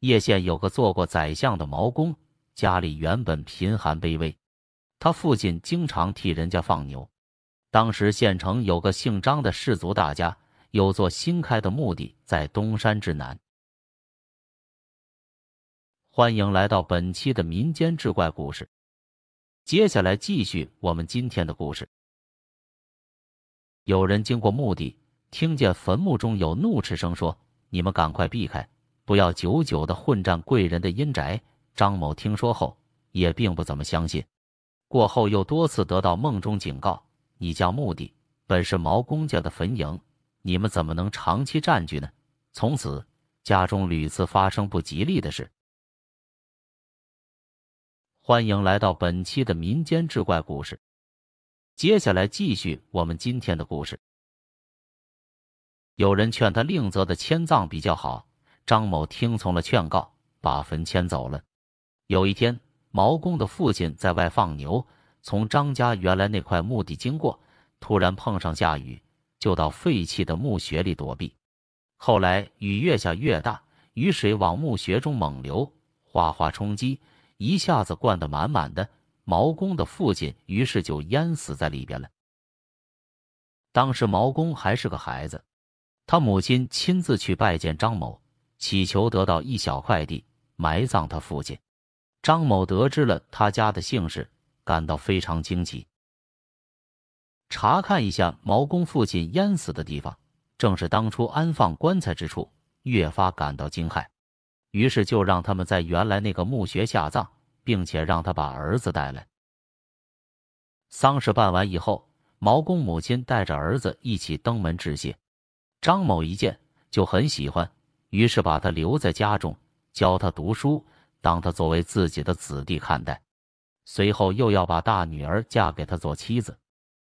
叶县有个做过宰相的毛公，家里原本贫寒卑微，他父亲经常替人家放牛。当时县城有个姓张的氏族大家，有座新开的墓地在东山之南。欢迎来到本期的民间志怪故事，接下来继续我们今天的故事。有人经过墓地，听见坟墓中有怒斥声，说：“你们赶快避开！”不要久久的混战贵人的阴宅。张某听说后也并不怎么相信，过后又多次得到梦中警告：你家墓地本是毛公家的坟茔，你们怎么能长期占据呢？从此家中屡次发生不吉利的事。欢迎来到本期的民间志怪故事，接下来继续我们今天的故事。有人劝他另择的迁葬比较好。张某听从了劝告，把坟迁走了。有一天，毛公的父亲在外放牛，从张家原来那块墓地经过，突然碰上下雨，就到废弃的墓穴里躲避。后来雨越下越大，雨水往墓穴中猛流，哗哗冲击，一下子灌得满满的。毛公的父亲于是就淹死在里边了。当时毛公还是个孩子，他母亲亲自去拜见张某。祈求得到一小块地埋葬他父亲。张某得知了他家的姓氏，感到非常惊奇。查看一下毛公父亲淹死的地方，正是当初安放棺材之处，越发感到惊骇。于是就让他们在原来那个墓穴下葬，并且让他把儿子带来。丧事办完以后，毛公母亲带着儿子一起登门致谢。张某一见就很喜欢。于是把他留在家中，教他读书，当他作为自己的子弟看待。随后又要把大女儿嫁给他做妻子，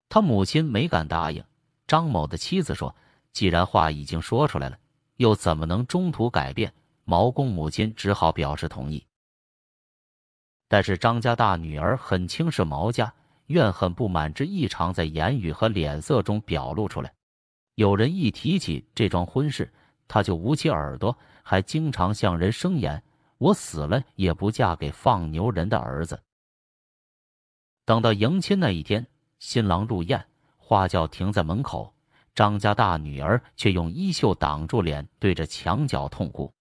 他母亲没敢答应。张某的妻子说：“既然话已经说出来了，又怎么能中途改变？”毛公母亲只好表示同意。但是张家大女儿很轻视毛家，怨恨不满之异常在言语和脸色中表露出来。有人一提起这桩婚事，他就捂起耳朵，还经常向人声言：“我死了也不嫁给放牛人的儿子。”等到迎亲那一天，新郎入宴，花轿停在门口，张家大女儿却用衣袖挡住脸，对着墙角痛哭，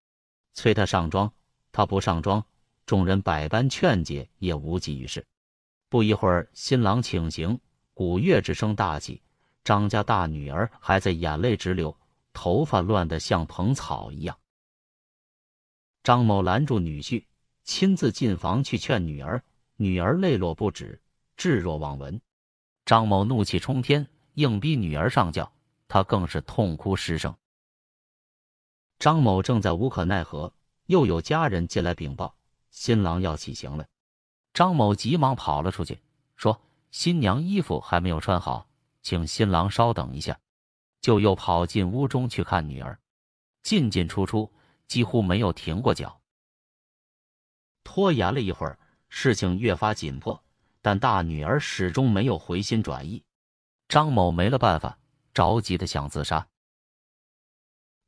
催他上妆，他不上妆，众人百般劝解也无济于事。不一会儿，新郎请行，鼓乐之声大起，张家大女儿还在眼泪直流。头发乱得像蓬草一样。张某拦住女婿，亲自进房去劝女儿，女儿泪落不止，置若罔闻。张某怒气冲天，硬逼女儿上轿，他更是痛哭失声。张某正在无可奈何，又有家人进来禀报，新郎要起行了。张某急忙跑了出去，说：“新娘衣服还没有穿好，请新郎稍等一下。”就又跑进屋中去看女儿，进进出出几乎没有停过脚。拖延了一会儿，事情越发紧迫，但大女儿始终没有回心转意。张某没了办法，着急的想自杀。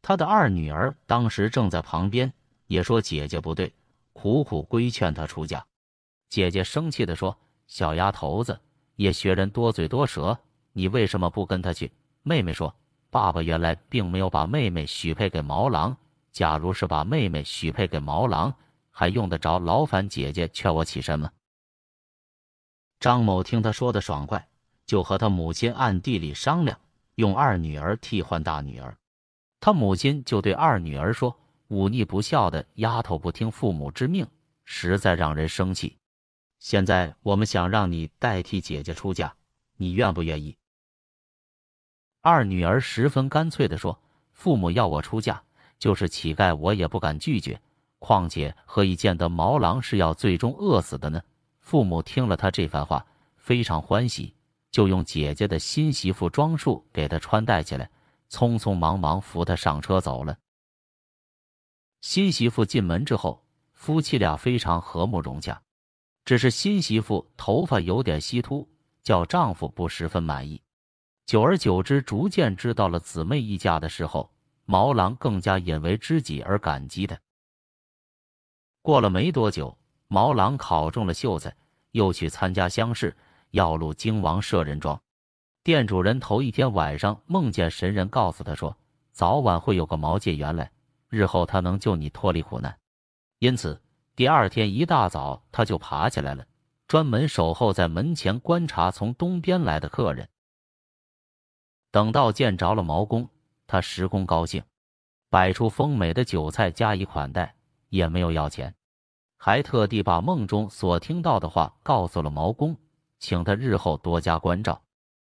他的二女儿当时正在旁边，也说姐姐不对，苦苦规劝他出嫁。姐姐生气的说：“小丫头子，也学人多嘴多舌，你为什么不跟他去？”妹妹说。爸爸原来并没有把妹妹许配给毛郎。假如是把妹妹许配给毛郎，还用得着劳烦姐姐劝我起身吗？张某听他说的爽快，就和他母亲暗地里商量，用二女儿替换大女儿。他母亲就对二女儿说：“忤逆不孝的丫头，不听父母之命，实在让人生气。现在我们想让你代替姐姐出嫁，你愿不愿意？”二女儿十分干脆地说：“父母要我出嫁，就是乞丐我也不敢拒绝。况且何以见得毛郎是要最终饿死的呢？”父母听了他这番话，非常欢喜，就用姐姐的新媳妇装束给他穿戴起来，匆匆忙忙扶他上车走了。新媳妇进门之后，夫妻俩非常和睦融洽，只是新媳妇头发有点稀秃，叫丈夫不十分满意。久而久之，逐渐知道了姊妹一家的时候，毛郎更加引为知己而感激他。过了没多久，毛郎考中了秀才，又去参加乡试，要入京王舍人庄。店主人头一天晚上梦见神人告诉他说，早晚会有个毛解元来，日后他能救你脱离苦难。因此，第二天一大早他就爬起来了，专门守候在门前观察从东边来的客人。等到见着了毛公，他十分高兴，摆出丰美的酒菜加以款待，也没有要钱，还特地把梦中所听到的话告诉了毛公，请他日后多加关照。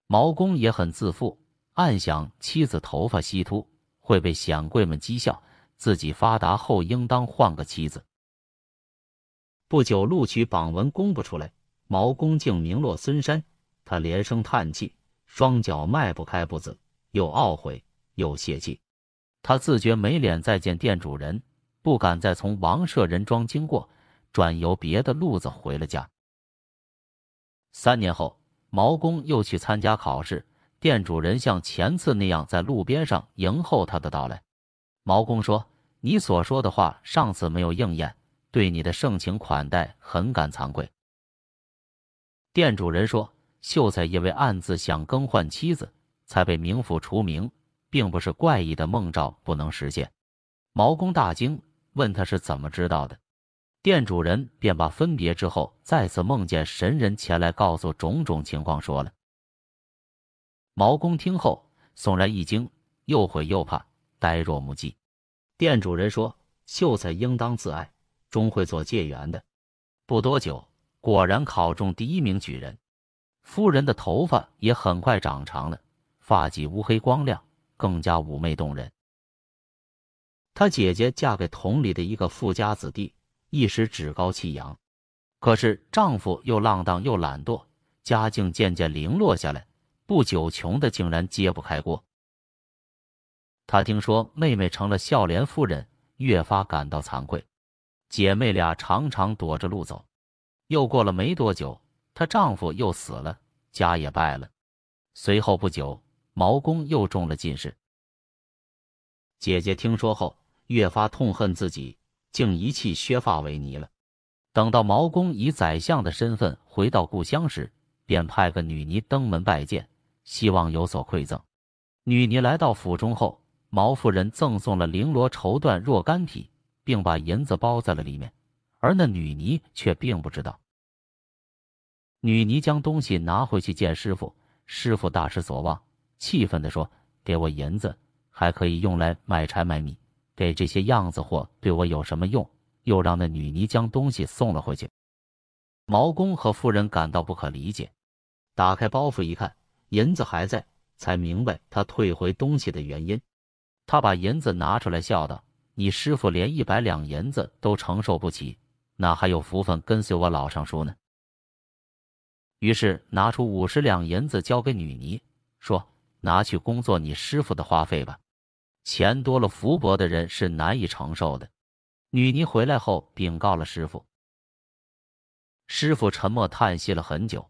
毛公也很自负，暗想妻子头发稀秃，会被显贵们讥笑，自己发达后应当换个妻子。不久，录取榜文公布出来，毛公竟名落孙山，他连声叹气。双脚迈不开步子，又懊悔又泄气。他自觉没脸再见店主人，不敢再从王舍人庄经过，转由别的路子回了家。三年后，毛公又去参加考试，店主人像前次那样在路边上迎候他的到来。毛公说：“你所说的话上次没有应验，对你的盛情款待很感惭愧。”店主人说。秀才因为暗自想更换妻子，才被冥府除名，并不是怪异的梦兆不能实现。毛公大惊，问他是怎么知道的。店主人便把分别之后再次梦见神人前来告诉种种情况说了。毛公听后悚然一惊，又悔又怕，呆若木鸡。店主人说：“秀才应当自爱，终会做解元的。”不多久，果然考中第一名举人。夫人的头发也很快长长了，发髻乌黑光亮，更加妩媚动人。她姐姐嫁给同里的一个富家子弟，一时趾高气扬，可是丈夫又浪荡又懒惰，家境渐渐零落下来，不久穷的竟然揭不开锅。她听说妹妹成了孝廉夫人，越发感到惭愧，姐妹俩常常躲着路走。又过了没多久。她丈夫又死了，家也败了。随后不久，毛公又中了进士。姐姐听说后，越发痛恨自己，竟遗弃削发为尼了。等到毛公以宰相的身份回到故乡时，便派个女尼登门拜见，希望有所馈赠。女尼来到府中后，毛夫人赠送了绫罗绸缎若干匹，并把银子包在了里面，而那女尼却并不知道。女尼将东西拿回去见师傅，师傅大失所望，气愤地说：“给我银子，还可以用来买柴买米，给这些样子货对我有什么用？”又让那女尼将东西送了回去。毛公和夫人感到不可理解，打开包袱一看，银子还在，才明白他退回东西的原因。他把银子拿出来，笑道：“你师傅连一百两银子都承受不起，哪还有福分跟随我老尚书呢？”于是拿出五十两银子交给女尼，说：“拿去工作你师傅的花费吧。钱多了，福薄的人是难以承受的。”女尼回来后禀告了师傅。师傅沉默叹息了很久，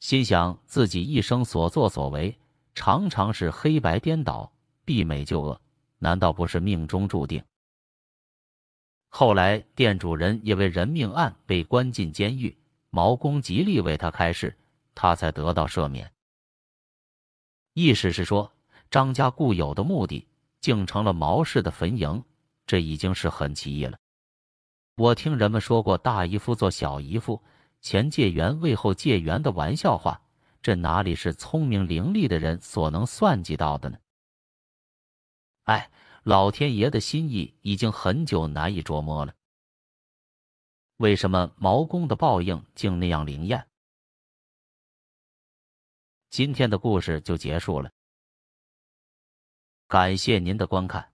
心想自己一生所作所为常常是黑白颠倒，避美就恶，难道不是命中注定？后来店主人因为人命案被关进监狱。毛公极力为他开示，他才得到赦免。意思是说，张家固有的墓地竟成了毛氏的坟茔，这已经是很奇异了。我听人们说过“大姨夫做小姨夫，前借缘为后借缘”的玩笑话，这哪里是聪明伶俐的人所能算计到的呢？哎，老天爷的心意已经很久难以捉摸了。为什么毛公的报应竟那样灵验？今天的故事就结束了，感谢您的观看。